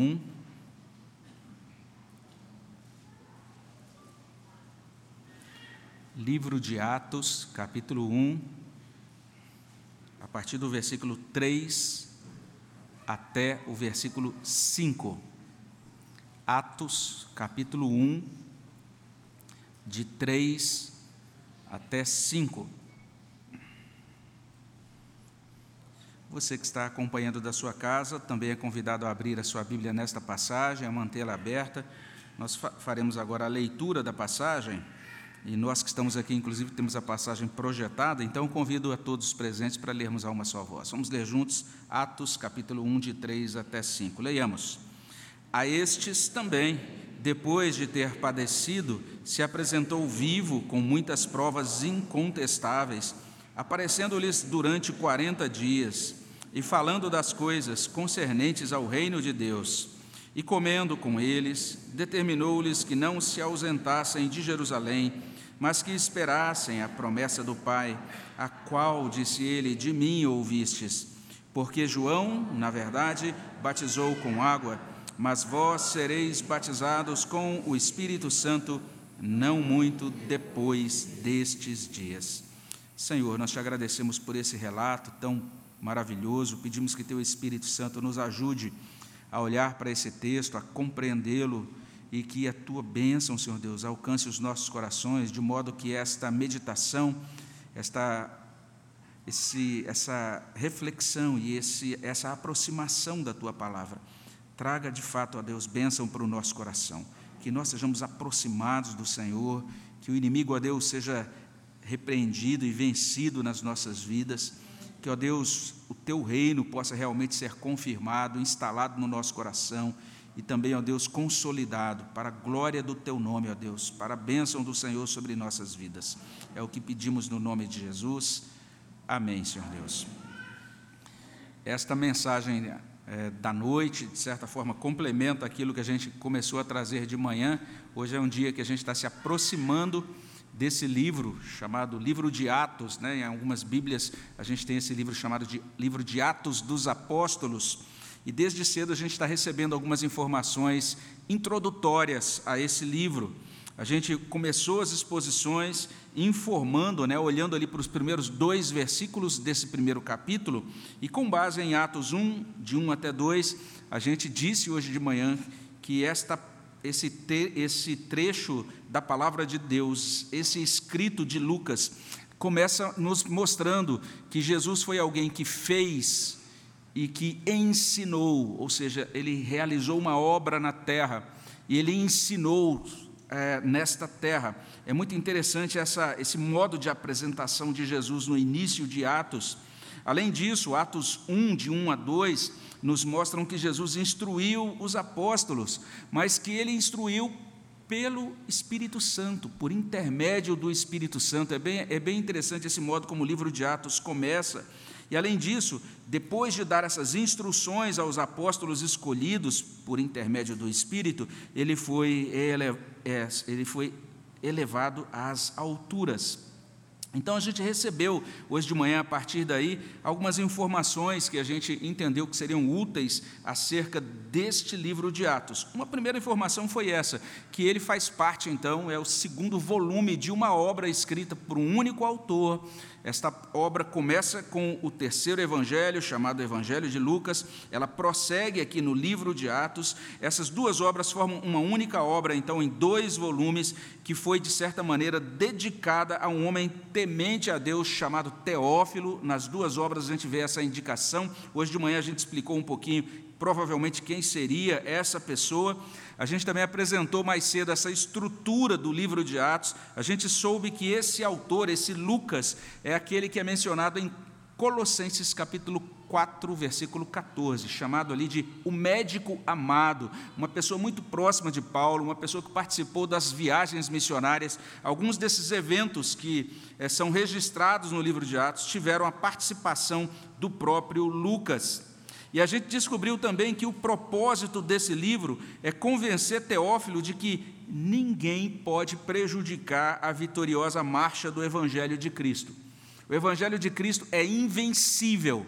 algum. Livro de Atos, capítulo 1, a partir do versículo 3 até o versículo 5. Atos, capítulo 1, de 3 até 5. Você que está acompanhando da sua casa também é convidado a abrir a sua Bíblia nesta passagem, a mantê-la aberta. Nós faremos agora a leitura da passagem e nós que estamos aqui, inclusive, temos a passagem projetada, então convido a todos os presentes para lermos a uma só voz. Vamos ler juntos Atos, capítulo 1, de 3 até 5. Leiamos. A estes também, depois de ter padecido, se apresentou vivo com muitas provas incontestáveis, aparecendo-lhes durante quarenta dias e falando das coisas concernentes ao reino de Deus. E comendo com eles, determinou-lhes que não se ausentassem de Jerusalém, mas que esperassem a promessa do Pai, a qual, disse ele, de mim ouvistes. Porque João, na verdade, batizou com água, mas vós sereis batizados com o Espírito Santo não muito depois destes dias. Senhor, nós te agradecemos por esse relato tão maravilhoso, pedimos que teu Espírito Santo nos ajude a olhar para esse texto, a compreendê-lo e que a tua bênção, Senhor Deus, alcance os nossos corações, de modo que esta meditação, esta, esse, essa reflexão e esse, essa aproximação da tua palavra traga de fato, a Deus, bênção para o nosso coração, que nós sejamos aproximados do Senhor, que o inimigo, a Deus, seja repreendido e vencido nas nossas vidas, que, ó Deus, o teu reino possa realmente ser confirmado, instalado no nosso coração e também, ó Deus, consolidado para a glória do teu nome, ó Deus, para a bênção do Senhor sobre nossas vidas. É o que pedimos no nome de Jesus. Amém, Senhor Deus. Esta mensagem é, da noite, de certa forma, complementa aquilo que a gente começou a trazer de manhã. Hoje é um dia que a gente está se aproximando desse livro chamado Livro de Atos, né? Em algumas Bíblias a gente tem esse livro chamado de Livro de Atos dos Apóstolos. E desde cedo a gente está recebendo algumas informações introdutórias a esse livro. A gente começou as exposições informando, né, olhando ali para os primeiros dois versículos desse primeiro capítulo, e com base em Atos 1, de 1 até 2, a gente disse hoje de manhã que esta, esse, te, esse trecho da palavra de Deus, esse escrito de Lucas, começa nos mostrando que Jesus foi alguém que fez e que ensinou, ou seja, ele realizou uma obra na terra e ele ensinou é, nesta terra. É muito interessante essa, esse modo de apresentação de Jesus no início de Atos. Além disso, Atos 1, de 1 a 2, nos mostram que Jesus instruiu os apóstolos, mas que ele instruiu pelo Espírito Santo, por intermédio do Espírito Santo. É bem, é bem interessante esse modo como o livro de Atos começa e além disso, depois de dar essas instruções aos apóstolos escolhidos por intermédio do Espírito, ele foi, ele, é, ele foi elevado às alturas. Então a gente recebeu hoje de manhã, a partir daí, algumas informações que a gente entendeu que seriam úteis acerca deste livro de Atos. Uma primeira informação foi essa, que ele faz parte, então, é o segundo volume de uma obra escrita por um único autor, esta obra começa com o terceiro evangelho, chamado Evangelho de Lucas, ela prossegue aqui no livro de Atos. Essas duas obras formam uma única obra, então, em dois volumes, que foi, de certa maneira, dedicada a um homem temente a Deus chamado Teófilo. Nas duas obras a gente vê essa indicação. Hoje de manhã a gente explicou um pouquinho, provavelmente, quem seria essa pessoa. A gente também apresentou mais cedo essa estrutura do livro de Atos. A gente soube que esse autor, esse Lucas, é aquele que é mencionado em Colossenses capítulo 4, versículo 14, chamado ali de o médico amado, uma pessoa muito próxima de Paulo, uma pessoa que participou das viagens missionárias. Alguns desses eventos que é, são registrados no livro de Atos tiveram a participação do próprio Lucas. E a gente descobriu também que o propósito desse livro é convencer Teófilo de que ninguém pode prejudicar a vitoriosa marcha do Evangelho de Cristo. O Evangelho de Cristo é invencível,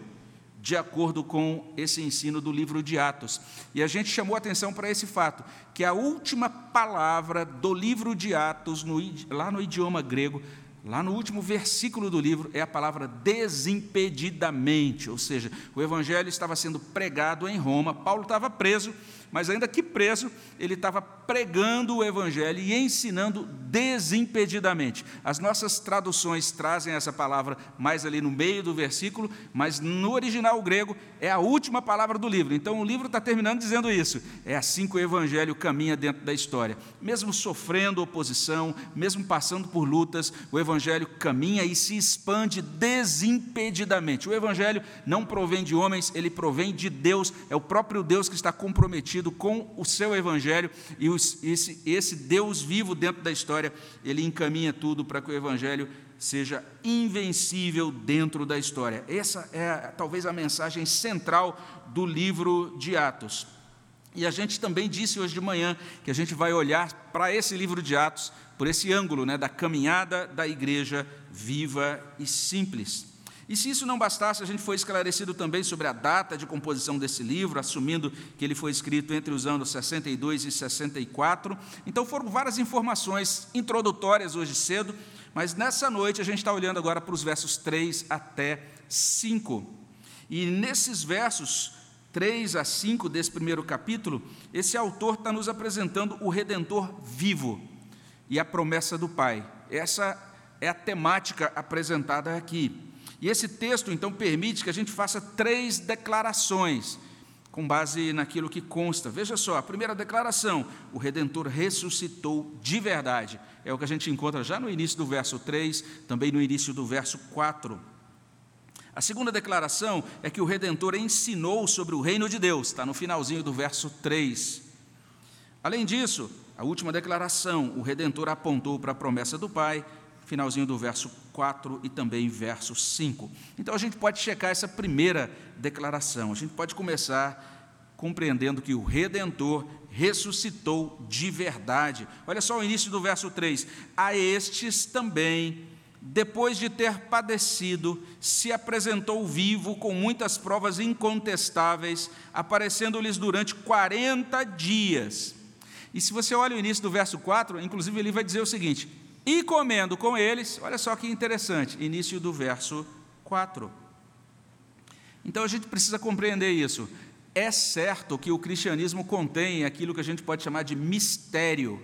de acordo com esse ensino do livro de Atos. E a gente chamou atenção para esse fato, que a última palavra do livro de Atos, no, lá no idioma grego, lá no último versículo do livro, é a palavra desimpedidamente, ou seja, o evangelho estava sendo pregado em Roma, Paulo estava preso, mas ainda que preso, ele estava pregando o Evangelho e ensinando desimpedidamente. As nossas traduções trazem essa palavra mais ali no meio do versículo, mas no original grego é a última palavra do livro. Então o livro está terminando dizendo isso. É assim que o Evangelho caminha dentro da história. Mesmo sofrendo oposição, mesmo passando por lutas, o Evangelho caminha e se expande desimpedidamente. O Evangelho não provém de homens, ele provém de Deus, é o próprio Deus que está comprometido com o seu evangelho e os, esse, esse Deus vivo dentro da história, ele encaminha tudo para que o evangelho seja invencível dentro da história. Essa é talvez a mensagem central do livro de Atos. E a gente também disse hoje de manhã que a gente vai olhar para esse livro de Atos por esse ângulo né, da caminhada da igreja viva e simples. E se isso não bastasse, a gente foi esclarecido também sobre a data de composição desse livro, assumindo que ele foi escrito entre os anos 62 e 64. Então foram várias informações introdutórias hoje cedo, mas nessa noite a gente está olhando agora para os versos 3 até 5. E nesses versos 3 a 5 desse primeiro capítulo, esse autor está nos apresentando o Redentor vivo e a promessa do Pai. Essa é a temática apresentada aqui. E esse texto, então, permite que a gente faça três declarações, com base naquilo que consta. Veja só, a primeira declaração: o Redentor ressuscitou de verdade. É o que a gente encontra já no início do verso 3, também no início do verso 4. A segunda declaração é que o Redentor ensinou sobre o reino de Deus, está no finalzinho do verso 3. Além disso, a última declaração, o Redentor apontou para a promessa do Pai finalzinho do verso 4 e também verso 5. Então a gente pode checar essa primeira declaração. A gente pode começar compreendendo que o redentor ressuscitou de verdade. Olha só o início do verso 3. A estes também depois de ter padecido, se apresentou vivo com muitas provas incontestáveis, aparecendo-lhes durante 40 dias. E se você olha o início do verso 4, inclusive ele vai dizer o seguinte: e comendo com eles, olha só que interessante, início do verso 4. Então a gente precisa compreender isso. É certo que o cristianismo contém aquilo que a gente pode chamar de mistério.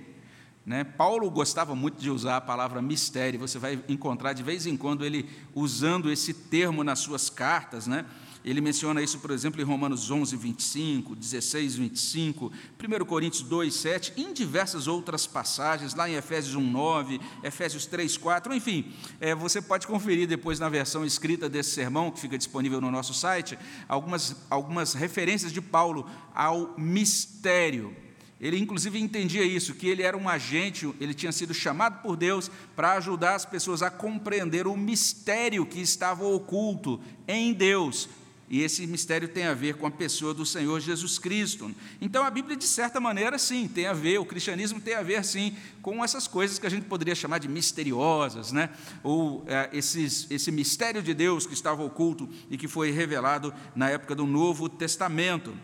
Né? Paulo gostava muito de usar a palavra mistério, você vai encontrar de vez em quando ele usando esse termo nas suas cartas. Né? Ele menciona isso, por exemplo, em Romanos 11, 25, 16, 25, 1 Coríntios 2, 7, em diversas outras passagens, lá em Efésios 1, 9, Efésios 3, 4, enfim, é, você pode conferir depois na versão escrita desse sermão, que fica disponível no nosso site, algumas, algumas referências de Paulo ao mistério. Ele, inclusive, entendia isso, que ele era um agente, ele tinha sido chamado por Deus para ajudar as pessoas a compreender o mistério que estava oculto em Deus, e esse mistério tem a ver com a pessoa do Senhor Jesus Cristo. Então a Bíblia, de certa maneira, sim, tem a ver, o cristianismo tem a ver, sim, com essas coisas que a gente poderia chamar de misteriosas, né? ou é, esses, esse mistério de Deus que estava oculto e que foi revelado na época do Novo Testamento.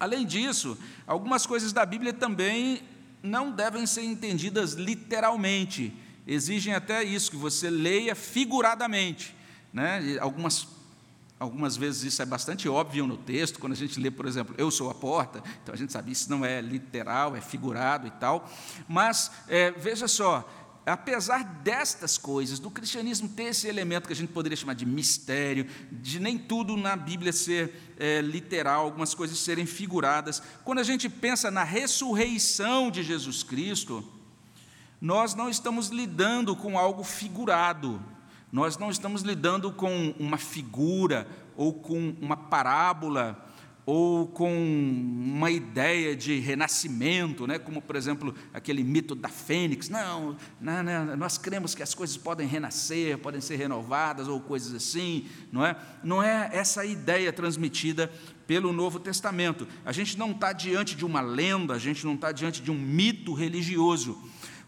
Além disso, algumas coisas da Bíblia também não devem ser entendidas literalmente, exigem até isso, que você leia figuradamente. Né? Algumas Algumas vezes isso é bastante óbvio no texto, quando a gente lê, por exemplo, eu sou a porta, então a gente sabe isso não é literal, é figurado e tal. Mas é, veja só, apesar destas coisas, do cristianismo ter esse elemento que a gente poderia chamar de mistério, de nem tudo na Bíblia ser é, literal, algumas coisas serem figuradas, quando a gente pensa na ressurreição de Jesus Cristo, nós não estamos lidando com algo figurado, nós não estamos lidando com uma figura ou com uma parábola ou com uma ideia de renascimento, né? como, por exemplo, aquele mito da fênix. Não, não, não, nós cremos que as coisas podem renascer, podem ser renovadas ou coisas assim, não é? Não é essa ideia transmitida pelo Novo Testamento. A gente não está diante de uma lenda, a gente não está diante de um mito religioso.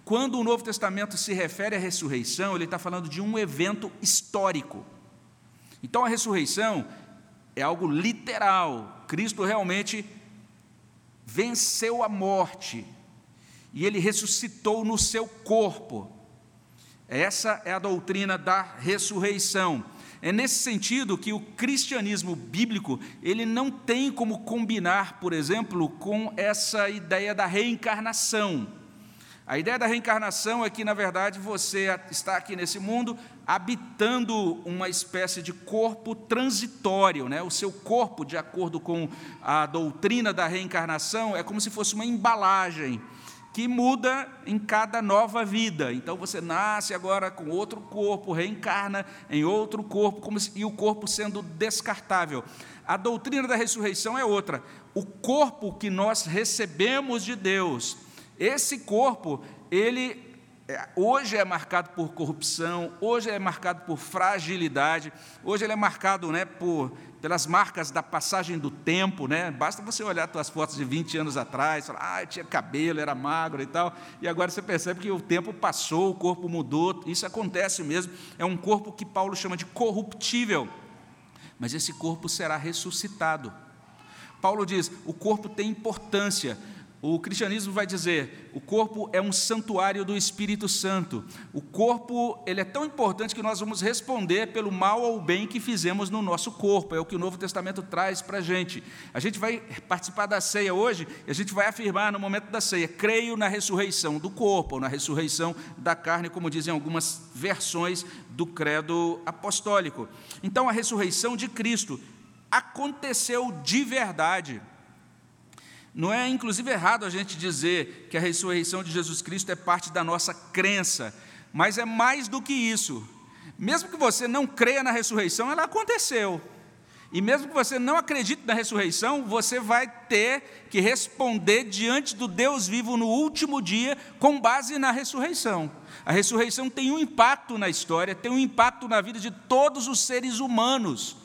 Quando o Novo Testamento se refere à ressurreição, ele está falando de um evento histórico. Então a ressurreição é algo literal. Cristo realmente venceu a morte e ele ressuscitou no seu corpo. Essa é a doutrina da ressurreição. É nesse sentido que o cristianismo bíblico, ele não tem como combinar, por exemplo, com essa ideia da reencarnação. A ideia da reencarnação é que, na verdade, você está aqui nesse mundo habitando uma espécie de corpo transitório, né? O seu corpo, de acordo com a doutrina da reencarnação, é como se fosse uma embalagem que muda em cada nova vida. Então você nasce agora com outro corpo, reencarna em outro corpo, se, e o corpo sendo descartável. A doutrina da ressurreição é outra. O corpo que nós recebemos de Deus, esse corpo, ele é, hoje é marcado por corrupção, hoje é marcado por fragilidade, hoje ele é marcado né, por, pelas marcas da passagem do tempo, né? Basta você olhar suas fotos de 20 anos atrás, falar, ah, tinha cabelo, era magro e tal, e agora você percebe que o tempo passou, o corpo mudou, isso acontece mesmo, é um corpo que Paulo chama de corruptível, mas esse corpo será ressuscitado. Paulo diz: o corpo tem importância, o cristianismo vai dizer, o corpo é um santuário do Espírito Santo. O corpo, ele é tão importante que nós vamos responder pelo mal ou bem que fizemos no nosso corpo. É o que o Novo Testamento traz para a gente. A gente vai participar da ceia hoje e a gente vai afirmar no momento da ceia, creio na ressurreição do corpo, ou na ressurreição da carne, como dizem algumas versões do credo apostólico. Então, a ressurreição de Cristo aconteceu de verdade. Não é, inclusive, errado a gente dizer que a ressurreição de Jesus Cristo é parte da nossa crença, mas é mais do que isso. Mesmo que você não creia na ressurreição, ela aconteceu. E mesmo que você não acredite na ressurreição, você vai ter que responder diante do Deus vivo no último dia com base na ressurreição. A ressurreição tem um impacto na história, tem um impacto na vida de todos os seres humanos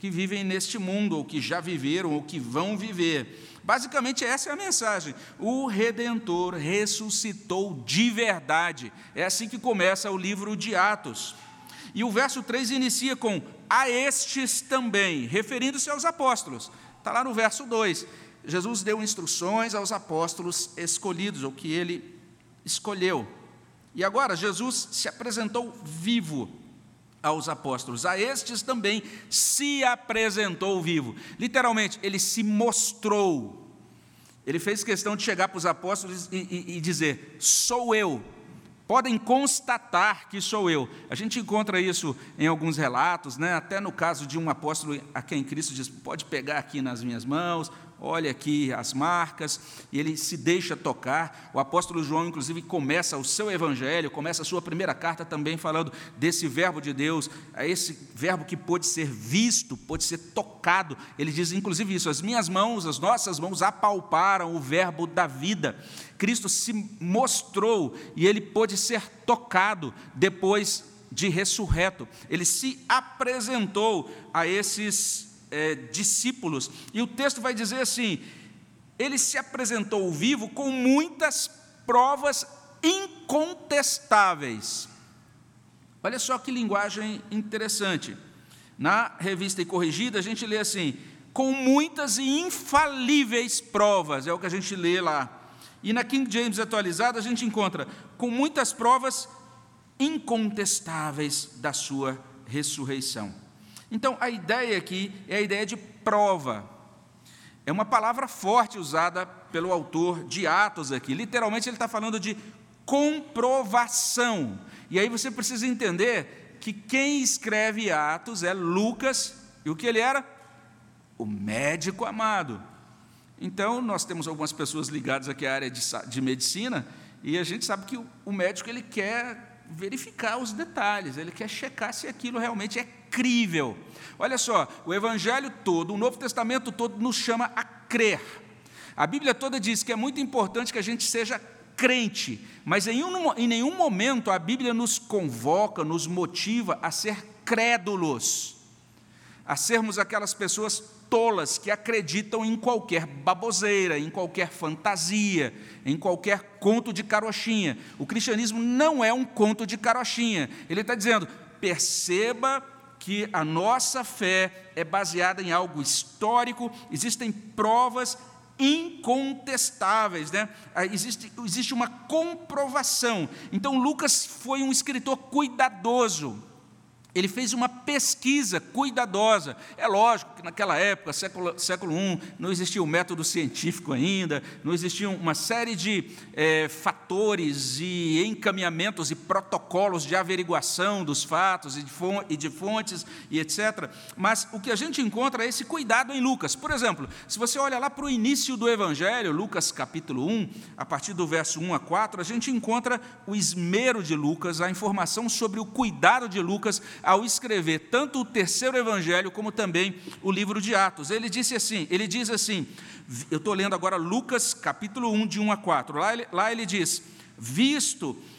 que vivem neste mundo, ou que já viveram, ou que vão viver. Basicamente, essa é a mensagem. O Redentor ressuscitou de verdade. É assim que começa o livro de Atos. E o verso 3 inicia com a estes também, referindo-se aos apóstolos. Está lá no verso 2. Jesus deu instruções aos apóstolos escolhidos, ou que ele escolheu. E agora, Jesus se apresentou vivo aos apóstolos. A estes também se apresentou vivo. Literalmente, ele se mostrou. Ele fez questão de chegar para os apóstolos e, e, e dizer: Sou eu. Podem constatar que sou eu. A gente encontra isso em alguns relatos, né? até no caso de um apóstolo a quem Cristo diz: pode pegar aqui nas minhas mãos, olha aqui as marcas, e ele se deixa tocar. O apóstolo João, inclusive, começa o seu evangelho, começa a sua primeira carta também falando desse verbo de Deus, a esse verbo que pode ser visto, pode ser tocado. Ele diz, inclusive, isso: as minhas mãos, as nossas mãos apalparam o verbo da vida. Cristo se mostrou e ele pôde ser tocado depois de ressurreto. Ele se apresentou a esses é, discípulos. E o texto vai dizer assim: ele se apresentou vivo com muitas provas incontestáveis. Olha só que linguagem interessante. Na revista e corrigida, a gente lê assim: com muitas e infalíveis provas, é o que a gente lê lá. E na King James atualizada, a gente encontra com muitas provas incontestáveis da sua ressurreição. Então, a ideia aqui é a ideia de prova. É uma palavra forte usada pelo autor de Atos aqui. Literalmente, ele está falando de comprovação. E aí você precisa entender que quem escreve Atos é Lucas, e o que ele era? O médico amado. Então, nós temos algumas pessoas ligadas aqui à área de, de medicina, e a gente sabe que o, o médico ele quer verificar os detalhes, ele quer checar se aquilo realmente é incrível. Olha só, o Evangelho todo, o Novo Testamento todo nos chama a crer. A Bíblia toda diz que é muito importante que a gente seja crente, mas em, um, em nenhum momento a Bíblia nos convoca, nos motiva a ser crédulos, a sermos aquelas pessoas tolas que acreditam em qualquer baboseira, em qualquer fantasia, em qualquer conto de carochinha. O cristianismo não é um conto de carochinha. Ele está dizendo: perceba que a nossa fé é baseada em algo histórico, existem provas incontestáveis, né? Ah, existe, existe uma comprovação. Então, Lucas foi um escritor cuidadoso. Ele fez uma pesquisa cuidadosa. É lógico que naquela época, século, século I, não existia o método científico ainda, não existiam uma série de é, fatores e encaminhamentos e protocolos de averiguação dos fatos e de fontes e etc. Mas o que a gente encontra é esse cuidado em Lucas. Por exemplo, se você olha lá para o início do Evangelho, Lucas capítulo 1, a partir do verso 1 a 4, a gente encontra o esmero de Lucas, a informação sobre o cuidado de Lucas ao escrever tanto o terceiro evangelho como também o livro de Atos. Ele disse assim, ele diz assim, eu estou lendo agora Lucas capítulo 1, de 1 a 4. Lá ele, lá ele diz: Visto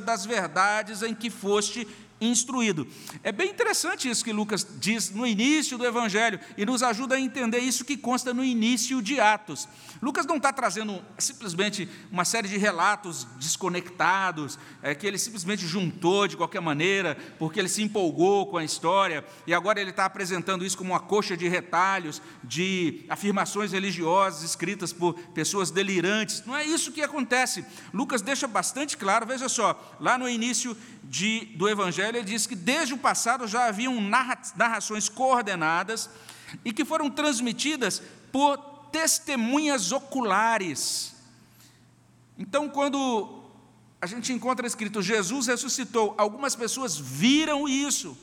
das verdades em que foste instruído. É bem interessante isso que Lucas diz no início do Evangelho e nos ajuda a entender isso que consta no início de Atos. Lucas não está trazendo simplesmente uma série de relatos desconectados, é, que ele simplesmente juntou de qualquer maneira, porque ele se empolgou com a história, e agora ele está apresentando isso como uma coxa de retalhos, de afirmações religiosas escritas por pessoas delirantes. Não é isso que acontece. Lucas deixa bastante claro, veja só, lá no início de, do Evangelho, ele diz que desde o passado já haviam narrações coordenadas e que foram transmitidas por testemunhas oculares. Então, quando a gente encontra escrito Jesus ressuscitou, algumas pessoas viram isso.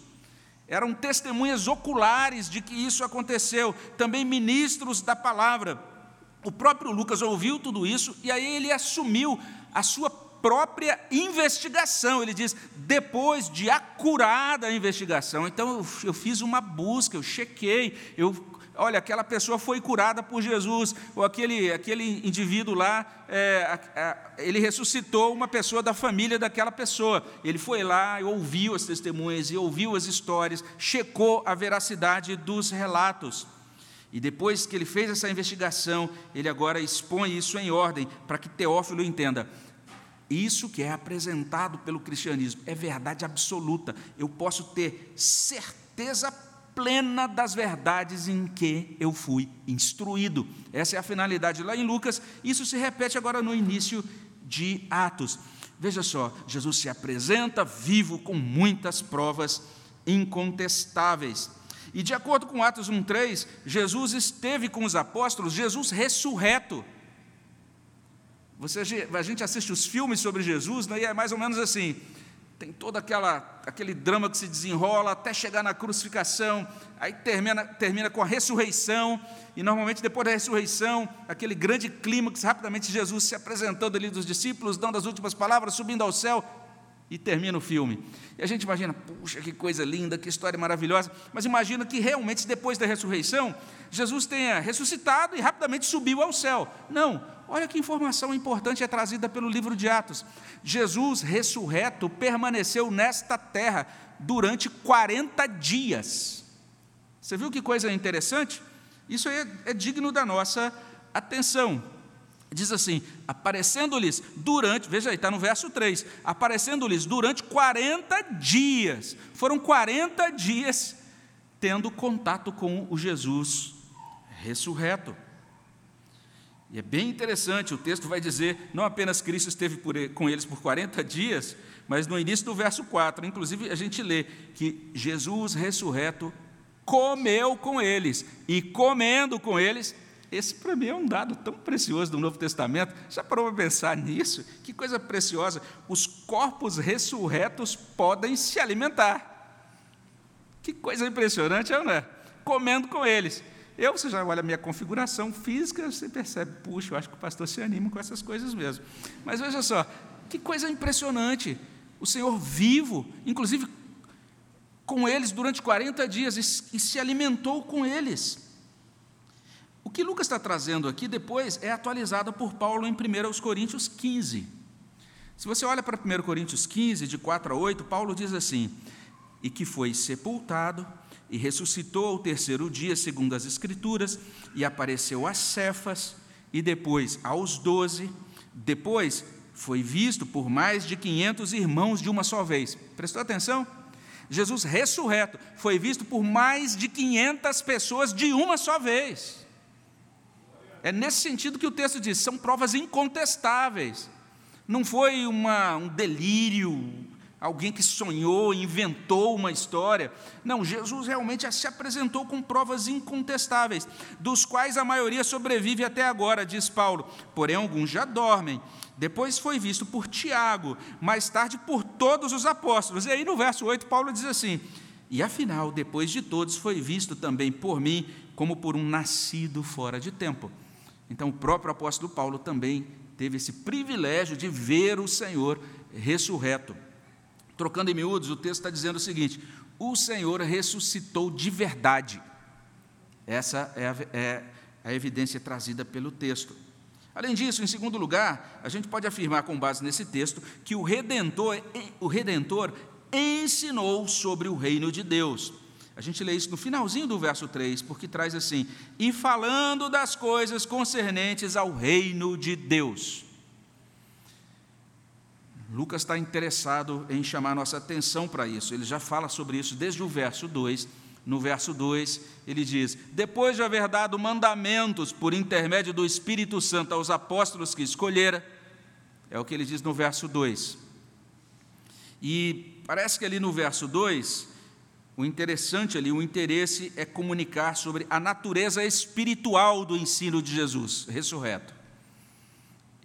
Eram testemunhas oculares de que isso aconteceu, também ministros da palavra. O próprio Lucas ouviu tudo isso e aí ele assumiu a sua própria investigação. Ele diz, depois de acurada a investigação. Então eu, eu fiz uma busca, eu chequei, eu olha, aquela pessoa foi curada por Jesus, ou aquele, aquele indivíduo lá, é, ele ressuscitou uma pessoa da família daquela pessoa. Ele foi lá ouviu as testemunhas, e ouviu as histórias, checou a veracidade dos relatos. E depois que ele fez essa investigação, ele agora expõe isso em ordem, para que Teófilo entenda. Isso que é apresentado pelo cristianismo é verdade absoluta. Eu posso ter certeza plena das verdades em que eu fui instruído. Essa é a finalidade lá em Lucas. Isso se repete agora no início de Atos. Veja só, Jesus se apresenta vivo com muitas provas incontestáveis. E de acordo com Atos 1:3, Jesus esteve com os apóstolos, Jesus ressurreto. Você, a gente assiste os filmes sobre Jesus, né, e é mais ou menos assim: tem todo aquela, aquele drama que se desenrola até chegar na crucificação, aí termina, termina com a ressurreição, e normalmente depois da ressurreição, aquele grande clímax, rapidamente Jesus se apresentando ali dos discípulos, dando as últimas palavras, subindo ao céu, e termina o filme. E a gente imagina, puxa, que coisa linda, que história maravilhosa, mas imagina que realmente depois da ressurreição, Jesus tenha ressuscitado e rapidamente subiu ao céu. Não, Olha que informação importante é trazida pelo livro de Atos. Jesus ressurreto permaneceu nesta terra durante 40 dias. Você viu que coisa interessante? Isso é, é digno da nossa atenção. Diz assim: aparecendo-lhes durante, veja aí, está no verso 3: aparecendo-lhes durante 40 dias. Foram 40 dias tendo contato com o Jesus ressurreto. E é bem interessante, o texto vai dizer, não apenas Cristo esteve com eles por 40 dias, mas no início do verso 4, inclusive a gente lê que Jesus ressurreto comeu com eles, e comendo com eles, esse para mim é um dado tão precioso do Novo Testamento. Já parou para pensar nisso? Que coisa preciosa. Os corpos ressurretos podem se alimentar. Que coisa impressionante, não é? Comendo com eles. Eu, você já olha a minha configuração física, você percebe, puxa, eu acho que o pastor se anima com essas coisas mesmo. Mas veja só, que coisa impressionante. O Senhor vivo, inclusive com eles durante 40 dias, e se alimentou com eles. O que Lucas está trazendo aqui depois é atualizado por Paulo em 1 Coríntios 15. Se você olha para 1 Coríntios 15, de 4 a 8, Paulo diz assim: E que foi sepultado e ressuscitou ao terceiro dia, segundo as Escrituras, e apareceu a Cefas, e depois aos doze, depois foi visto por mais de 500 irmãos de uma só vez. Prestou atenção? Jesus ressurreto foi visto por mais de 500 pessoas de uma só vez. É nesse sentido que o texto diz: são provas incontestáveis. Não foi uma, um delírio, alguém que sonhou, inventou uma história. Não, Jesus realmente se apresentou com provas incontestáveis, dos quais a maioria sobrevive até agora, diz Paulo. Porém, alguns já dormem. Depois foi visto por Tiago, mais tarde por todos os apóstolos. E aí no verso 8, Paulo diz assim: E afinal, depois de todos, foi visto também por mim, como por um nascido fora de tempo. Então, o próprio apóstolo Paulo também teve esse privilégio de ver o Senhor ressurreto. Trocando em miúdos, o texto está dizendo o seguinte: o Senhor ressuscitou de verdade. Essa é a, é a evidência trazida pelo texto. Além disso, em segundo lugar, a gente pode afirmar com base nesse texto que o Redentor, o Redentor ensinou sobre o reino de Deus. A gente lê isso no finalzinho do verso 3, porque traz assim: e falando das coisas concernentes ao reino de Deus. Lucas está interessado em chamar nossa atenção para isso, ele já fala sobre isso desde o verso 2 no verso 2, ele diz: Depois de haver dado mandamentos por intermédio do Espírito Santo aos apóstolos que escolhera, é o que ele diz no verso 2. E parece que ali no verso 2, o interessante ali, o interesse é comunicar sobre a natureza espiritual do ensino de Jesus, ressurreto.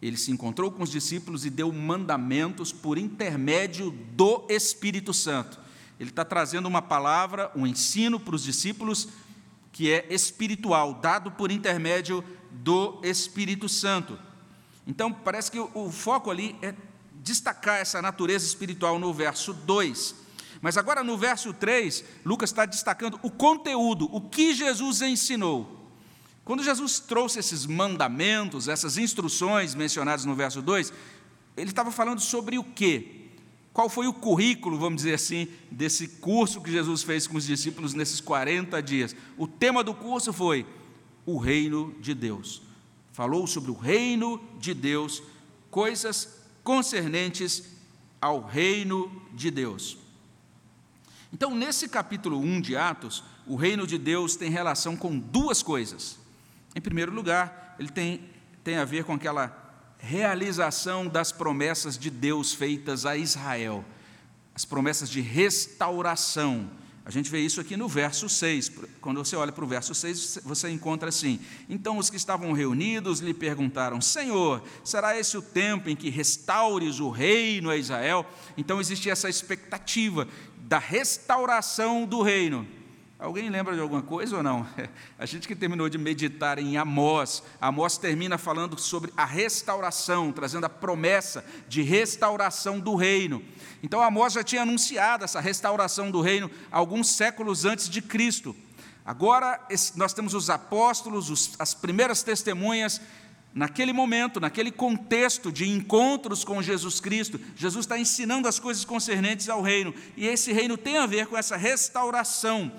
Ele se encontrou com os discípulos e deu mandamentos por intermédio do Espírito Santo ele está trazendo uma palavra, um ensino para os discípulos que é espiritual, dado por intermédio do Espírito Santo. Então, parece que o, foco ali é destacar essa natureza espiritual no verso 2. Mas agora no verso 3, Lucas está destacando o conteúdo, o que Jesus ensinou. Quando Jesus trouxe esses mandamentos, essas instruções mencionadas no verso 2, ele estava falando sobre o quê? Qual foi o currículo, vamos dizer assim, desse curso que Jesus fez com os discípulos nesses 40 dias? O tema do curso foi o reino de Deus. Falou sobre o reino de Deus, coisas concernentes ao reino de Deus. Então, nesse capítulo 1 de Atos, o reino de Deus tem relação com duas coisas. Em primeiro lugar, ele tem, tem a ver com aquela realização das promessas de Deus feitas a Israel, as promessas de restauração. A gente vê isso aqui no verso 6. Quando você olha para o verso 6, você encontra assim: Então os que estavam reunidos lhe perguntaram: Senhor, será esse o tempo em que restaures o reino a Israel? Então existia essa expectativa da restauração do reino. Alguém lembra de alguma coisa ou não? A gente que terminou de meditar em Amós, Amós termina falando sobre a restauração, trazendo a promessa de restauração do reino. Então Amós já tinha anunciado essa restauração do reino alguns séculos antes de Cristo. Agora nós temos os apóstolos, as primeiras testemunhas, naquele momento, naquele contexto de encontros com Jesus Cristo, Jesus está ensinando as coisas concernentes ao reino, e esse reino tem a ver com essa restauração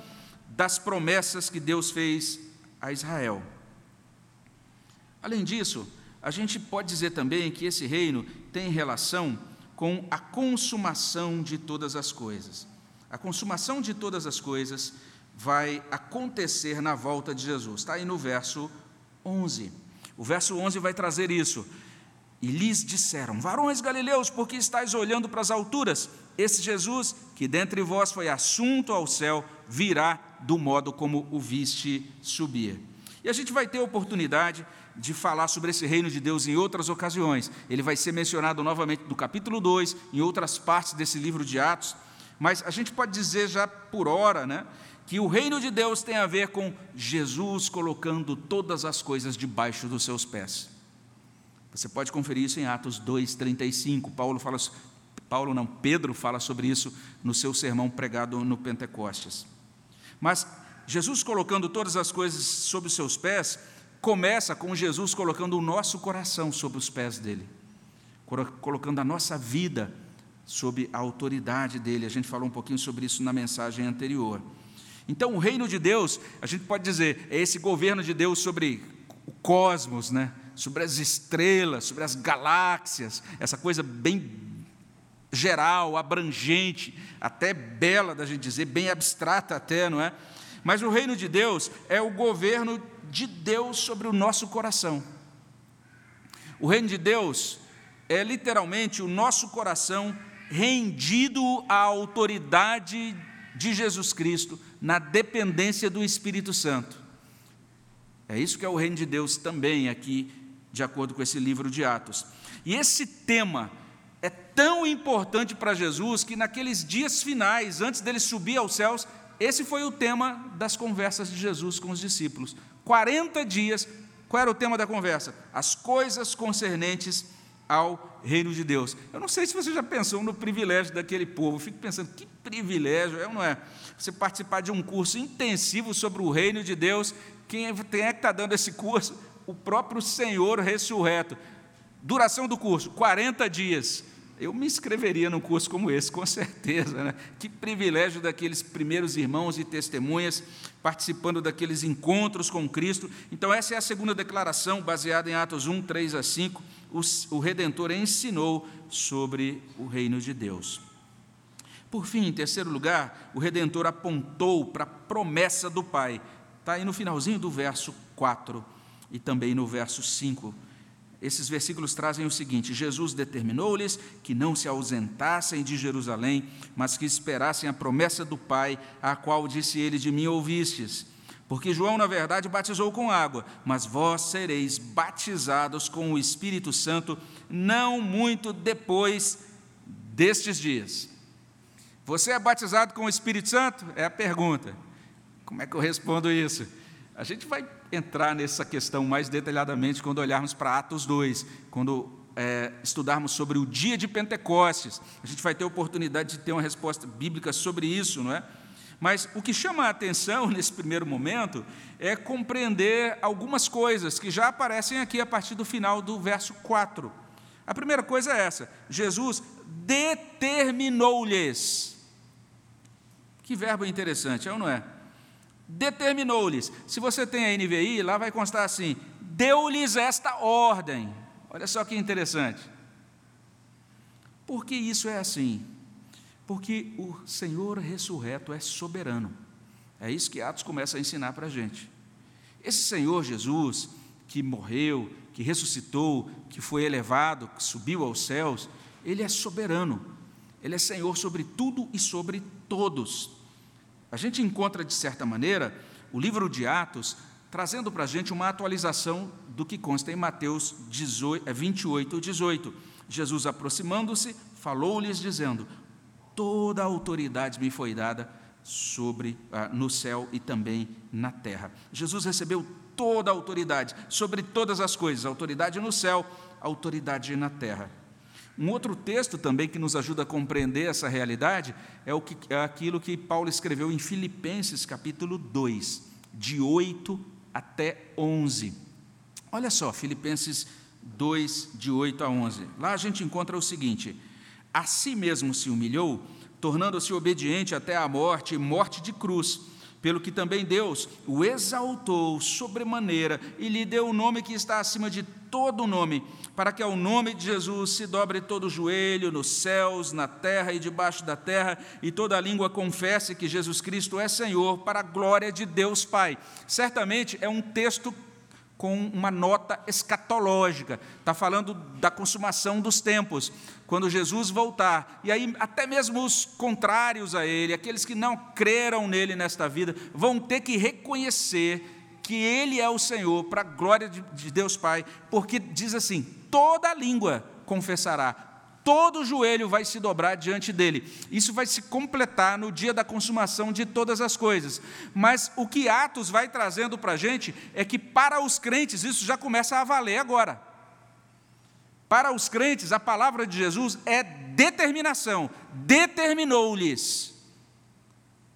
das promessas que Deus fez a Israel. Além disso, a gente pode dizer também que esse reino tem relação com a consumação de todas as coisas. A consumação de todas as coisas vai acontecer na volta de Jesus. Está aí no verso 11. O verso 11 vai trazer isso. E lhes disseram: Varões galileus, por que estáis olhando para as alturas? Esse Jesus, que dentre vós foi assunto ao céu, virá do modo como o viste subir. E a gente vai ter a oportunidade de falar sobre esse reino de Deus em outras ocasiões. Ele vai ser mencionado novamente no capítulo 2, em outras partes desse livro de Atos. Mas a gente pode dizer já por hora, né, que o reino de Deus tem a ver com Jesus colocando todas as coisas debaixo dos seus pés. Você pode conferir isso em Atos 2:35. Paulo fala Paulo não, Pedro fala sobre isso no seu sermão pregado no Pentecostes. Mas Jesus colocando todas as coisas sob os seus pés começa com Jesus colocando o nosso coração sobre os pés dele, colocando a nossa vida sob a autoridade dele. A gente falou um pouquinho sobre isso na mensagem anterior. Então, o reino de Deus, a gente pode dizer, é esse governo de Deus sobre o cosmos, né? sobre as estrelas, sobre as galáxias, essa coisa bem geral, abrangente, até bela da gente dizer, bem abstrata até, não é? Mas o reino de Deus é o governo de Deus sobre o nosso coração. O reino de Deus é literalmente o nosso coração rendido à autoridade de Jesus Cristo, na dependência do Espírito Santo. É isso que é o reino de Deus também aqui, de acordo com esse livro de Atos. E esse tema tão importante para Jesus que naqueles dias finais, antes dele subir aos céus, esse foi o tema das conversas de Jesus com os discípulos. 40 dias, qual era o tema da conversa? As coisas concernentes ao reino de Deus. Eu não sei se você já pensou no privilégio daquele povo. Eu fico pensando, que privilégio, é ou não é? Você participar de um curso intensivo sobre o reino de Deus. Quem é, quem é que está dando esse curso? O próprio Senhor ressurreto. Duração do curso: 40 dias. Eu me inscreveria num curso como esse, com certeza. Né? Que privilégio daqueles primeiros irmãos e testemunhas participando daqueles encontros com Cristo. Então, essa é a segunda declaração, baseada em Atos 1, 3 a 5. O, Redentor ensinou sobre o reino de Deus. Por fim, em terceiro lugar, o Redentor apontou para a promessa do Pai. Está aí no finalzinho do verso 4 e também no verso 5 esses versículos trazem o seguinte: Jesus determinou-lhes que não se ausentassem de Jerusalém, mas que esperassem a promessa do Pai, a qual disse ele: De mim ouvistes. Porque João, na verdade, batizou com água, mas vós sereis batizados com o Espírito Santo não muito depois destes dias. Você é batizado com o Espírito Santo? É a pergunta. Como é que eu respondo isso? A gente vai entrar nessa questão mais detalhadamente quando olharmos para Atos 2, quando é, estudarmos sobre o dia de Pentecostes. A gente vai ter oportunidade de ter uma resposta bíblica sobre isso, não é? Mas o que chama a atenção nesse primeiro momento é compreender algumas coisas que já aparecem aqui a partir do final do verso 4. A primeira coisa é essa: Jesus determinou-lhes. Que verbo interessante, é ou não é? Determinou-lhes. Se você tem a NVI, lá vai constar assim: deu-lhes esta ordem. Olha só que interessante. Por que isso é assim? Porque o Senhor ressurreto é soberano. É isso que Atos começa a ensinar para a gente. Esse Senhor Jesus, que morreu, que ressuscitou, que foi elevado, que subiu aos céus, ele é soberano. Ele é Senhor sobre tudo e sobre todos. A gente encontra, de certa maneira, o livro de Atos trazendo para a gente uma atualização do que consta em Mateus 18, 28, 18. Jesus, aproximando-se, falou-lhes, dizendo: Toda a autoridade me foi dada sobre ah, no céu e também na terra. Jesus recebeu toda a autoridade sobre todas as coisas, autoridade no céu, autoridade na terra. Um outro texto também que nos ajuda a compreender essa realidade é, o que, é aquilo que Paulo escreveu em Filipenses capítulo 2, de 8 até 11. Olha só, Filipenses 2, de 8 a 11. Lá a gente encontra o seguinte: A si mesmo se humilhou, tornando-se obediente até a morte, morte de cruz pelo que também Deus o exaltou sobremaneira e lhe deu o nome que está acima de todo nome, para que ao nome de Jesus se dobre todo o joelho nos céus, na terra e debaixo da terra, e toda a língua confesse que Jesus Cristo é Senhor, para a glória de Deus Pai. Certamente é um texto com uma nota escatológica, está falando da consumação dos tempos, quando Jesus voltar. E aí, até mesmo os contrários a Ele, aqueles que não creram nele nesta vida, vão ter que reconhecer que Ele é o Senhor, para a glória de Deus Pai, porque diz assim: toda língua confessará todo joelho vai se dobrar diante dele. Isso vai se completar no dia da consumação de todas as coisas. Mas o que Atos vai trazendo para a gente é que para os crentes isso já começa a valer agora. Para os crentes, a palavra de Jesus é determinação, determinou-lhes.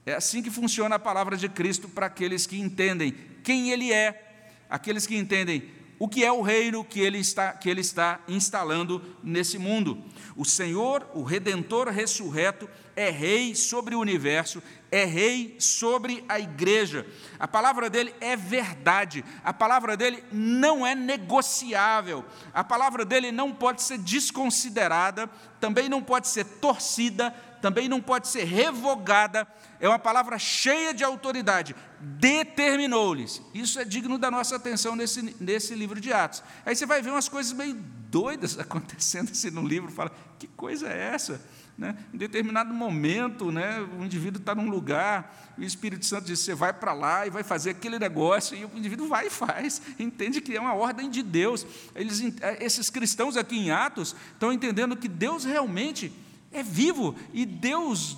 É assim que funciona a palavra de Cristo para aqueles que entendem quem Ele é, aqueles que entendem o que é o reino que ele está, que ele está instalando nesse mundo. O Senhor, o Redentor ressurreto, é rei sobre o universo, é rei sobre a igreja. A palavra dele é verdade, a palavra dele não é negociável, a palavra dele não pode ser desconsiderada, também não pode ser torcida, também não pode ser revogada, é uma palavra cheia de autoridade. Determinou-lhes. Isso é digno da nossa atenção nesse, nesse livro de Atos. Aí você vai ver umas coisas meio doidas acontecendo assim no livro, fala: que coisa é essa? Né? Em determinado momento, né, o indivíduo está num lugar, e o Espírito Santo diz: você vai para lá e vai fazer aquele negócio, e o indivíduo vai e faz, entende que é uma ordem de Deus. Eles, esses cristãos aqui em Atos estão entendendo que Deus realmente é vivo e Deus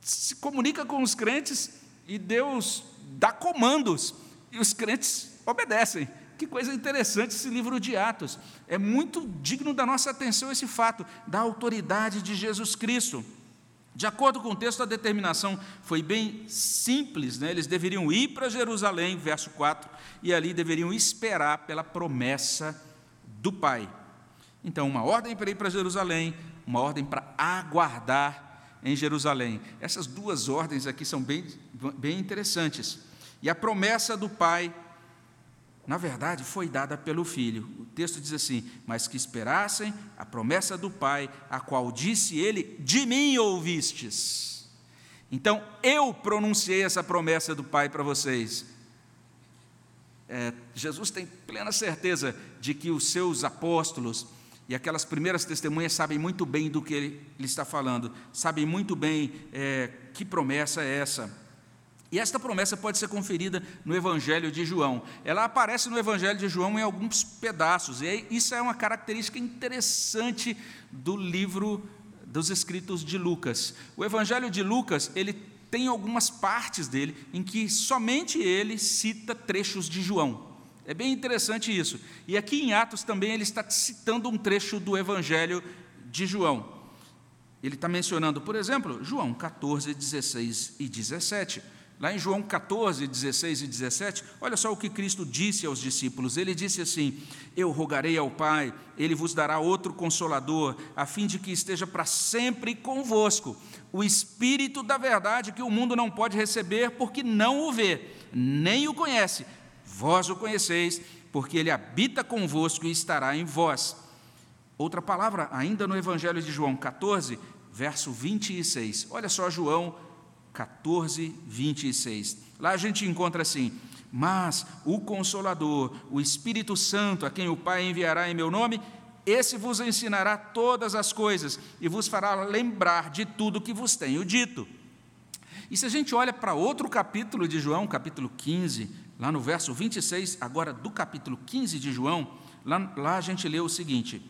se comunica com os crentes e Deus dá comandos e os crentes obedecem. Que coisa interessante esse livro de Atos. É muito digno da nossa atenção esse fato da autoridade de Jesus Cristo. De acordo com o texto, a determinação foi bem simples, né? eles deveriam ir para Jerusalém, verso 4, e ali deveriam esperar pela promessa do Pai. Então, uma ordem para ir para Jerusalém, uma ordem para aguardar em Jerusalém. Essas duas ordens aqui são bem, bem interessantes. E a promessa do Pai, na verdade, foi dada pelo Filho. O texto diz assim: Mas que esperassem a promessa do Pai, a qual disse ele: De mim ouvistes. Então, eu pronunciei essa promessa do Pai para vocês. É, Jesus tem plena certeza de que os seus apóstolos, e aquelas primeiras testemunhas sabem muito bem do que ele, ele está falando, sabem muito bem é, que promessa é essa. E esta promessa pode ser conferida no Evangelho de João. Ela aparece no Evangelho de João em alguns pedaços, e isso é uma característica interessante do livro dos escritos de Lucas. O Evangelho de Lucas, ele tem algumas partes dele em que somente ele cita trechos de João. É bem interessante isso. E aqui em Atos também ele está citando um trecho do Evangelho de João. Ele está mencionando, por exemplo, João 14, 16 e 17. Lá em João 14, 16 e 17, olha só o que Cristo disse aos discípulos. Ele disse assim: Eu rogarei ao Pai, ele vos dará outro consolador, a fim de que esteja para sempre convosco. O Espírito da verdade que o mundo não pode receber, porque não o vê, nem o conhece Vós o conheceis, porque ele habita convosco e estará em vós. Outra palavra, ainda no Evangelho de João 14, verso 26. Olha só, João 14, 26. Lá a gente encontra assim: Mas o Consolador, o Espírito Santo, a quem o Pai enviará em meu nome, esse vos ensinará todas as coisas e vos fará lembrar de tudo que vos tenho dito. E se a gente olha para outro capítulo de João, capítulo 15, lá no verso 26, agora do capítulo 15 de João, lá, lá a gente lê o seguinte: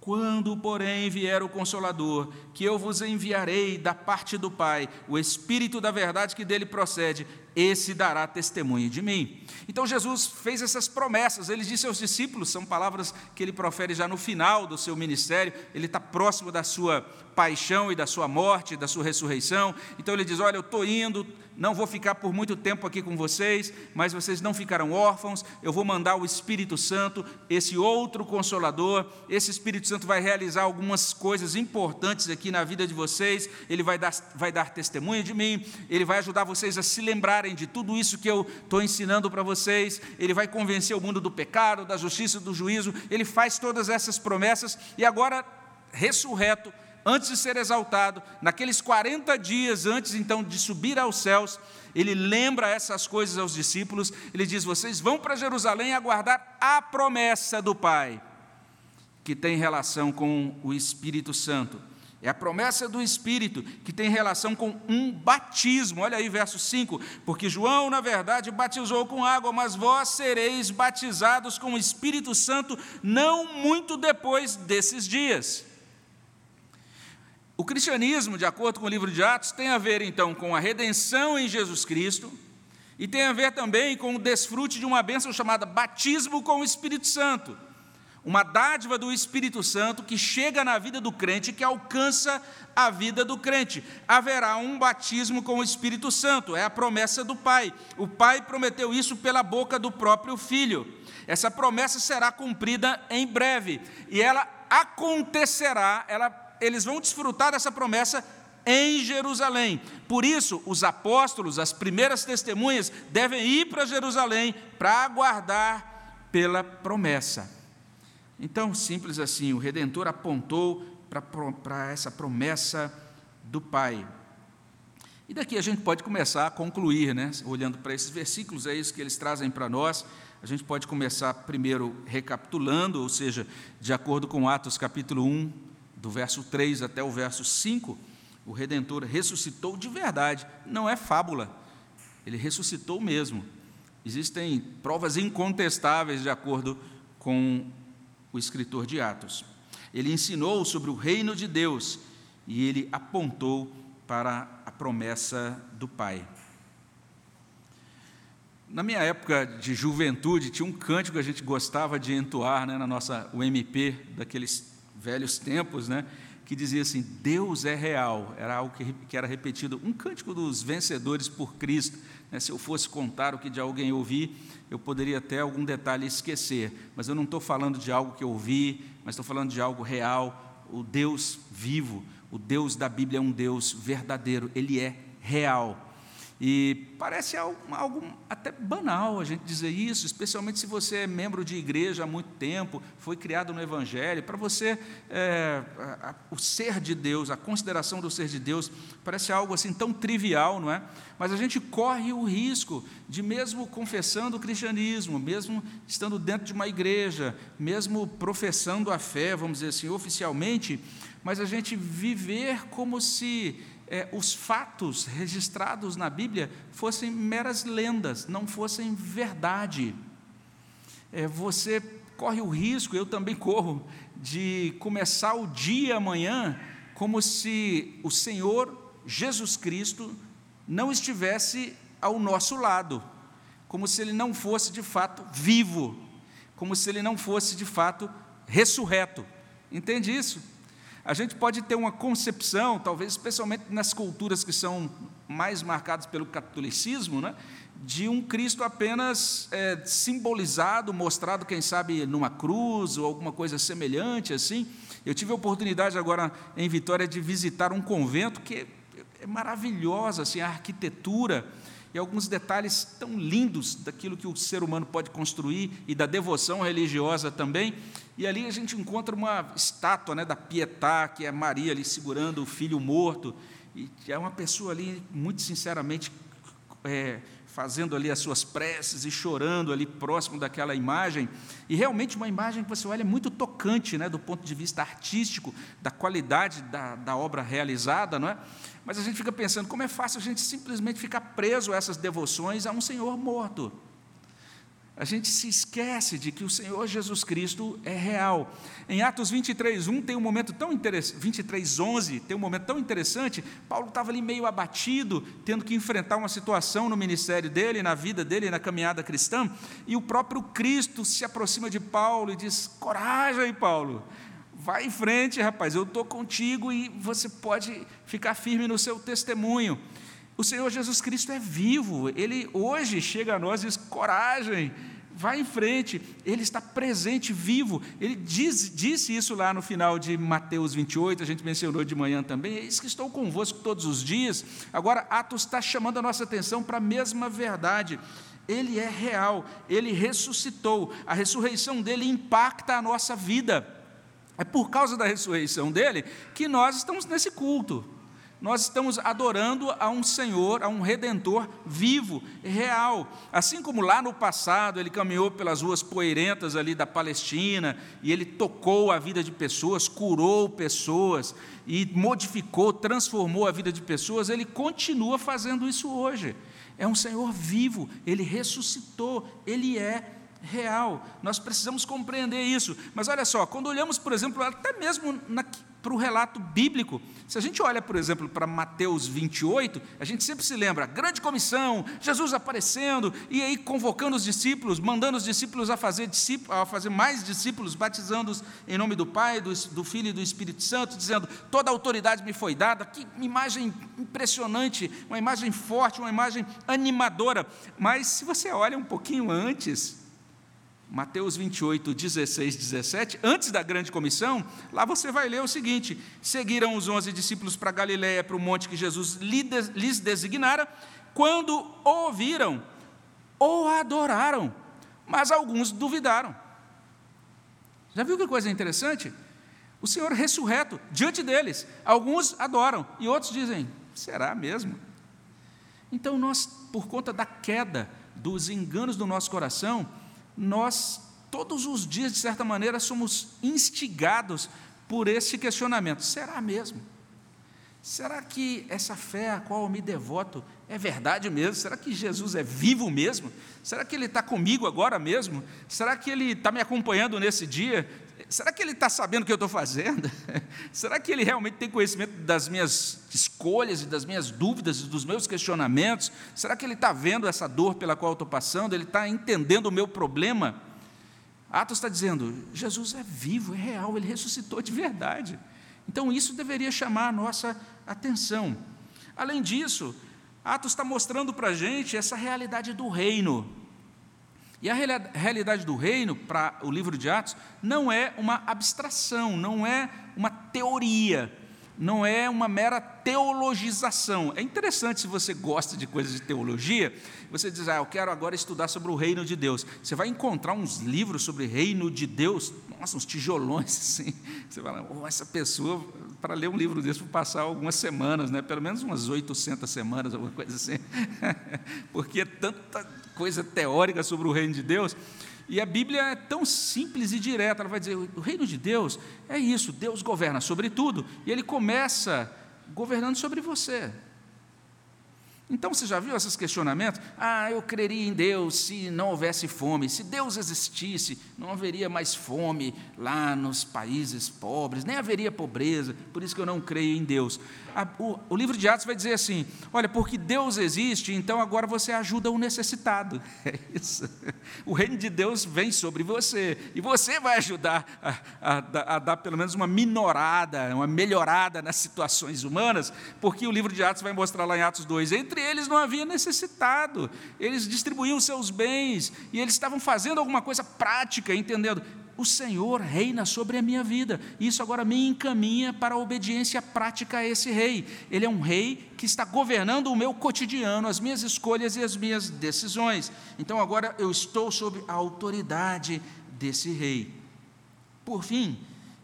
Quando, porém, vier o Consolador, que eu vos enviarei da parte do Pai, o Espírito da verdade que dele procede, esse dará testemunho de mim. Então Jesus fez essas promessas, ele disse aos discípulos, são palavras que ele profere já no final do seu ministério, ele está próximo da sua paixão e da sua morte, da sua ressurreição. Então ele diz: Olha, eu estou indo, não vou ficar por muito tempo aqui com vocês, mas vocês não ficarão órfãos, eu vou mandar o Espírito Santo, esse outro consolador. Esse Espírito Santo vai realizar algumas coisas importantes aqui na vida de vocês, ele vai dar, vai dar testemunho de mim, ele vai ajudar vocês a se lembrarem de tudo isso que eu estou ensinando para vocês, ele vai convencer o mundo do pecado, da justiça, do juízo, ele faz todas essas promessas e agora, ressurreto, antes de ser exaltado, naqueles 40 dias antes então de subir aos céus, ele lembra essas coisas aos discípulos, ele diz: Vocês vão para Jerusalém aguardar a promessa do Pai, que tem relação com o Espírito Santo. É a promessa do Espírito que tem relação com um batismo. Olha aí, verso 5: Porque João, na verdade, batizou com água, mas vós sereis batizados com o Espírito Santo não muito depois desses dias. O cristianismo, de acordo com o livro de Atos, tem a ver então com a redenção em Jesus Cristo e tem a ver também com o desfrute de uma bênção chamada batismo com o Espírito Santo. Uma dádiva do Espírito Santo que chega na vida do crente, que alcança a vida do crente. Haverá um batismo com o Espírito Santo, é a promessa do Pai. O Pai prometeu isso pela boca do próprio Filho. Essa promessa será cumprida em breve e ela acontecerá, ela, eles vão desfrutar dessa promessa em Jerusalém. Por isso, os apóstolos, as primeiras testemunhas, devem ir para Jerusalém para aguardar pela promessa. Então, simples assim, o Redentor apontou para essa promessa do Pai. E daqui a gente pode começar a concluir, né? olhando para esses versículos, é isso que eles trazem para nós. A gente pode começar primeiro recapitulando, ou seja, de acordo com Atos capítulo 1, do verso 3 até o verso 5, o Redentor ressuscitou de verdade, não é fábula, ele ressuscitou mesmo. Existem provas incontestáveis de acordo com o escritor de Atos. Ele ensinou sobre o reino de Deus e ele apontou para a promessa do Pai. Na minha época de juventude, tinha um cântico que a gente gostava de entoar né, na nossa UMP, daqueles velhos tempos, né, que dizia assim: Deus é real. Era algo que, que era repetido, um cântico dos vencedores por Cristo. Né, se eu fosse contar o que de alguém ouvi, eu poderia até algum detalhe esquecer, mas eu não estou falando de algo que eu ouvi, mas estou falando de algo real. O Deus vivo, o Deus da Bíblia é um Deus verdadeiro, ele é real. E parece algo, algo, até banal a gente dizer isso, especialmente se você é membro de igreja há muito tempo, foi criado no Evangelho. Para você, é, a, a, o ser de Deus, a consideração do ser de Deus, parece algo assim tão trivial, não é? Mas a gente corre o risco de, mesmo confessando o cristianismo, mesmo estando dentro de uma igreja, mesmo professando a fé, vamos dizer assim, oficialmente, mas a gente viver como se é, os fatos registrados na Bíblia fossem meras lendas, não fossem verdade. É, você corre o risco, eu também corro, de começar o dia amanhã como se o Senhor Jesus Cristo não estivesse ao nosso lado, como se ele não fosse de fato vivo, como se ele não fosse de fato ressurreto. Entende isso? A gente pode ter uma concepção, talvez especialmente nas culturas que são mais marcadas pelo catolicismo, né, de um Cristo apenas é, simbolizado, mostrado, quem sabe, numa cruz ou alguma coisa semelhante assim. Eu tive a oportunidade agora em Vitória de visitar um convento que é maravilhosa, assim, a arquitetura e alguns detalhes tão lindos daquilo que o ser humano pode construir e da devoção religiosa também. E ali a gente encontra uma estátua né, da Pietà, que é Maria ali segurando o filho morto, e é uma pessoa ali, muito sinceramente, é, fazendo ali as suas preces e chorando ali próximo daquela imagem, e realmente uma imagem que você olha muito tocante, né, do ponto de vista artístico, da qualidade da, da obra realizada, não é? Mas a gente fica pensando como é fácil a gente simplesmente ficar preso a essas devoções a um Senhor morto. A gente se esquece de que o Senhor Jesus Cristo é real. Em Atos 23, 1 tem um momento tão interessante, 23, 11 tem um momento tão interessante. Paulo estava ali meio abatido, tendo que enfrentar uma situação no ministério dele, na vida dele, na caminhada cristã, e o próprio Cristo se aproxima de Paulo e diz: Coragem, Paulo, vai em frente, rapaz, eu estou contigo e você pode ficar firme no seu testemunho. O Senhor Jesus Cristo é vivo, Ele hoje chega a nós e diz: coragem, vai em frente, Ele está presente, vivo. Ele diz, disse isso lá no final de Mateus 28, a gente mencionou de manhã também. Isso que estou convosco todos os dias. Agora, Atos está chamando a nossa atenção para a mesma verdade. Ele é real, ele ressuscitou, a ressurreição dele impacta a nossa vida. É por causa da ressurreição dele que nós estamos nesse culto nós estamos adorando a um Senhor, a um Redentor vivo, real. Assim como lá no passado ele caminhou pelas ruas poeirentas ali da Palestina e ele tocou a vida de pessoas, curou pessoas e modificou, transformou a vida de pessoas, ele continua fazendo isso hoje. É um Senhor vivo, ele ressuscitou, ele é real. Nós precisamos compreender isso. Mas olha só, quando olhamos, por exemplo, até mesmo na, para o relato bíblico. Se a gente olha, por exemplo, para Mateus 28, a gente sempre se lembra, grande comissão, Jesus aparecendo e aí convocando os discípulos, mandando os discípulos a fazer, a fazer mais discípulos, batizando-os em nome do Pai, do, do Filho e do Espírito Santo, dizendo: toda autoridade me foi dada. Que imagem impressionante, uma imagem forte, uma imagem animadora. Mas se você olha um pouquinho antes, Mateus 28, 16, 17, antes da grande comissão, lá você vai ler o seguinte: seguiram os onze discípulos para Galiléia, para o monte que Jesus lhes designara, quando ouviram ou adoraram, mas alguns duvidaram. Já viu que coisa interessante? O Senhor ressurreto diante deles, alguns adoram e outros dizem: será mesmo? Então, nós, por conta da queda, dos enganos do nosso coração, nós, todos os dias, de certa maneira, somos instigados por esse questionamento: será mesmo? Será que essa fé a qual eu me devoto é verdade mesmo? Será que Jesus é vivo mesmo? Será que Ele está comigo agora mesmo? Será que Ele está me acompanhando nesse dia? Será que Ele está sabendo o que eu estou fazendo? Será que Ele realmente tem conhecimento das minhas escolhas e das minhas dúvidas e dos meus questionamentos? Será que Ele está vendo essa dor pela qual eu estou passando? Ele está entendendo o meu problema? Atos está dizendo: Jesus é vivo, é real, Ele ressuscitou de verdade. Então isso deveria chamar a nossa atenção. Além disso, Atos está mostrando para a gente essa realidade do reino. E a realidade do reino, para o livro de Atos, não é uma abstração, não é uma teoria, não é uma mera teologização. É interessante se você gosta de coisas de teologia, você diz, ah, eu quero agora estudar sobre o reino de Deus. Você vai encontrar uns livros sobre reino de Deus, nossa, uns tijolões assim. Você fala, oh, essa pessoa, para ler um livro desse, vou passar algumas semanas, né? pelo menos umas 800 semanas, alguma coisa assim. Porque é tanta coisa teórica sobre o reino de Deus. E a Bíblia é tão simples e direta, ela vai dizer: o reino de Deus é isso, Deus governa sobre tudo, e ele começa governando sobre você. Então você já viu esses questionamentos? Ah, eu creria em Deus se não houvesse fome. Se Deus existisse, não haveria mais fome lá nos países pobres, nem haveria pobreza, por isso que eu não creio em Deus. O, o livro de Atos vai dizer assim: olha, porque Deus existe, então agora você ajuda o necessitado. É isso. O reino de Deus vem sobre você, e você vai ajudar a, a, a dar pelo menos uma minorada, uma melhorada nas situações humanas, porque o livro de Atos vai mostrar lá em Atos 2: entre eles não havia necessitado, eles distribuíam seus bens, e eles estavam fazendo alguma coisa prática, entendendo, o Senhor reina sobre a minha vida. Isso agora me encaminha para a obediência prática a esse rei. Ele é um rei que está governando o meu cotidiano, as minhas escolhas e as minhas decisões. Então agora eu estou sob a autoridade desse rei. Por fim,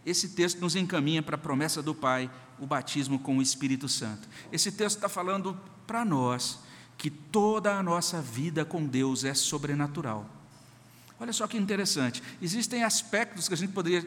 esse texto nos encaminha para a promessa do Pai, o batismo com o Espírito Santo. Esse texto está falando para nós que toda a nossa vida com Deus é sobrenatural. Olha só que interessante. Existem aspectos que a gente poderia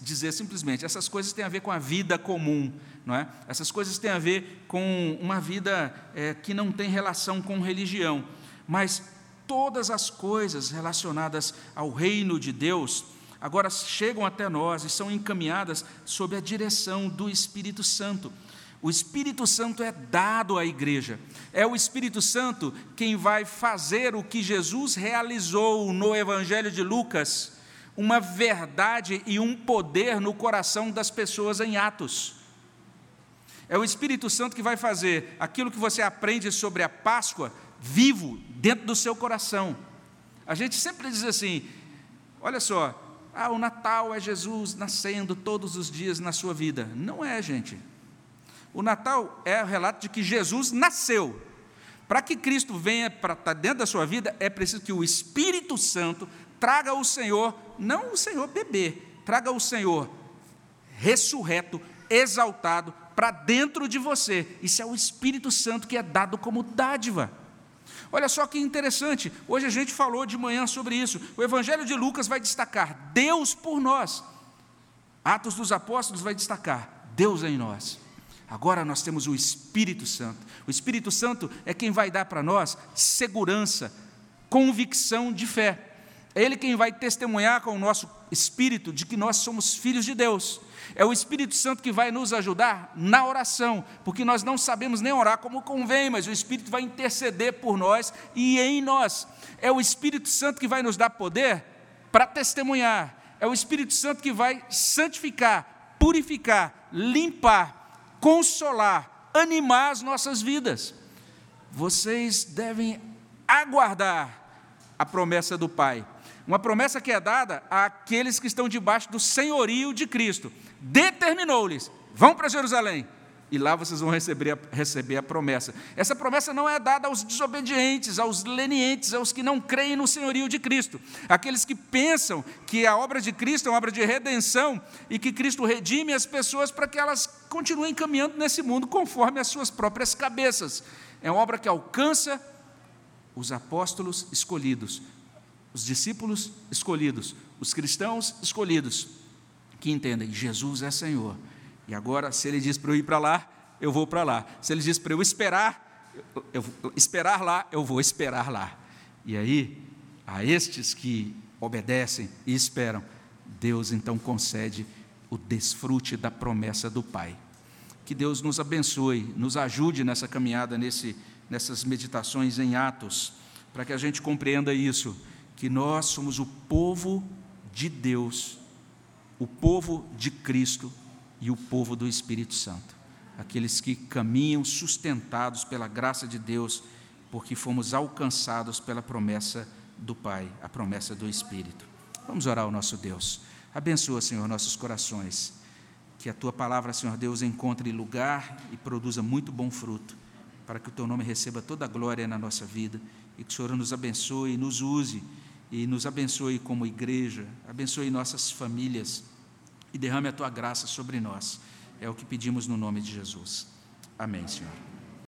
dizer simplesmente, essas coisas têm a ver com a vida comum, não é? Essas coisas têm a ver com uma vida é, que não tem relação com religião, mas todas as coisas relacionadas ao reino de Deus agora chegam até nós e são encaminhadas sob a direção do Espírito Santo. O Espírito Santo é dado à igreja. É o Espírito Santo quem vai fazer o que Jesus realizou no Evangelho de Lucas, uma verdade e um poder no coração das pessoas em Atos. É o Espírito Santo que vai fazer aquilo que você aprende sobre a Páscoa vivo dentro do seu coração. A gente sempre diz assim: olha só, ah, o Natal é Jesus nascendo todos os dias na sua vida. Não é, gente. O Natal é o relato de que Jesus nasceu. Para que Cristo venha para estar dentro da sua vida, é preciso que o Espírito Santo traga o Senhor, não o Senhor bebê, traga o Senhor ressurreto, exaltado, para dentro de você. Isso é o Espírito Santo que é dado como dádiva. Olha só que interessante, hoje a gente falou de manhã sobre isso. O Evangelho de Lucas vai destacar Deus por nós. Atos dos Apóstolos vai destacar Deus em nós. Agora nós temos o Espírito Santo. O Espírito Santo é quem vai dar para nós segurança, convicção de fé. É Ele quem vai testemunhar com o nosso espírito de que nós somos filhos de Deus. É o Espírito Santo que vai nos ajudar na oração, porque nós não sabemos nem orar como convém, mas o Espírito vai interceder por nós e em nós. É o Espírito Santo que vai nos dar poder para testemunhar. É o Espírito Santo que vai santificar, purificar, limpar, consolar, animar as nossas vidas. Vocês devem aguardar a promessa do Pai. Uma promessa que é dada àqueles que estão debaixo do senhorio de Cristo. Determinou-lhes: vão para Jerusalém, e lá vocês vão receber a, receber a promessa. Essa promessa não é dada aos desobedientes, aos lenientes, aos que não creem no senhorio de Cristo, aqueles que pensam que a obra de Cristo é uma obra de redenção e que Cristo redime as pessoas para que elas continuem caminhando nesse mundo conforme as suas próprias cabeças. É uma obra que alcança os apóstolos escolhidos, os discípulos escolhidos, os cristãos escolhidos, que entendem: Jesus é Senhor. E agora, se Ele diz para eu ir para lá, eu vou para lá. Se Ele diz para eu esperar, eu, eu, esperar lá, eu vou esperar lá. E aí, a estes que obedecem e esperam, Deus então concede o desfrute da promessa do Pai. Que Deus nos abençoe, nos ajude nessa caminhada, nesse, nessas meditações em Atos, para que a gente compreenda isso que nós somos o povo de Deus, o povo de Cristo e o povo do Espírito Santo. Aqueles que caminham sustentados pela graça de Deus, porque fomos alcançados pela promessa do Pai, a promessa do Espírito. Vamos orar ao nosso Deus. Abençoa, Senhor, nossos corações. Que a tua palavra, Senhor Deus, encontre lugar e produza muito bom fruto, para que o teu nome receba toda a glória na nossa vida e que o Senhor nos abençoe nos use e nos abençoe como igreja, abençoe nossas famílias e derrame a tua graça sobre nós. É o que pedimos no nome de Jesus. Amém, Senhor.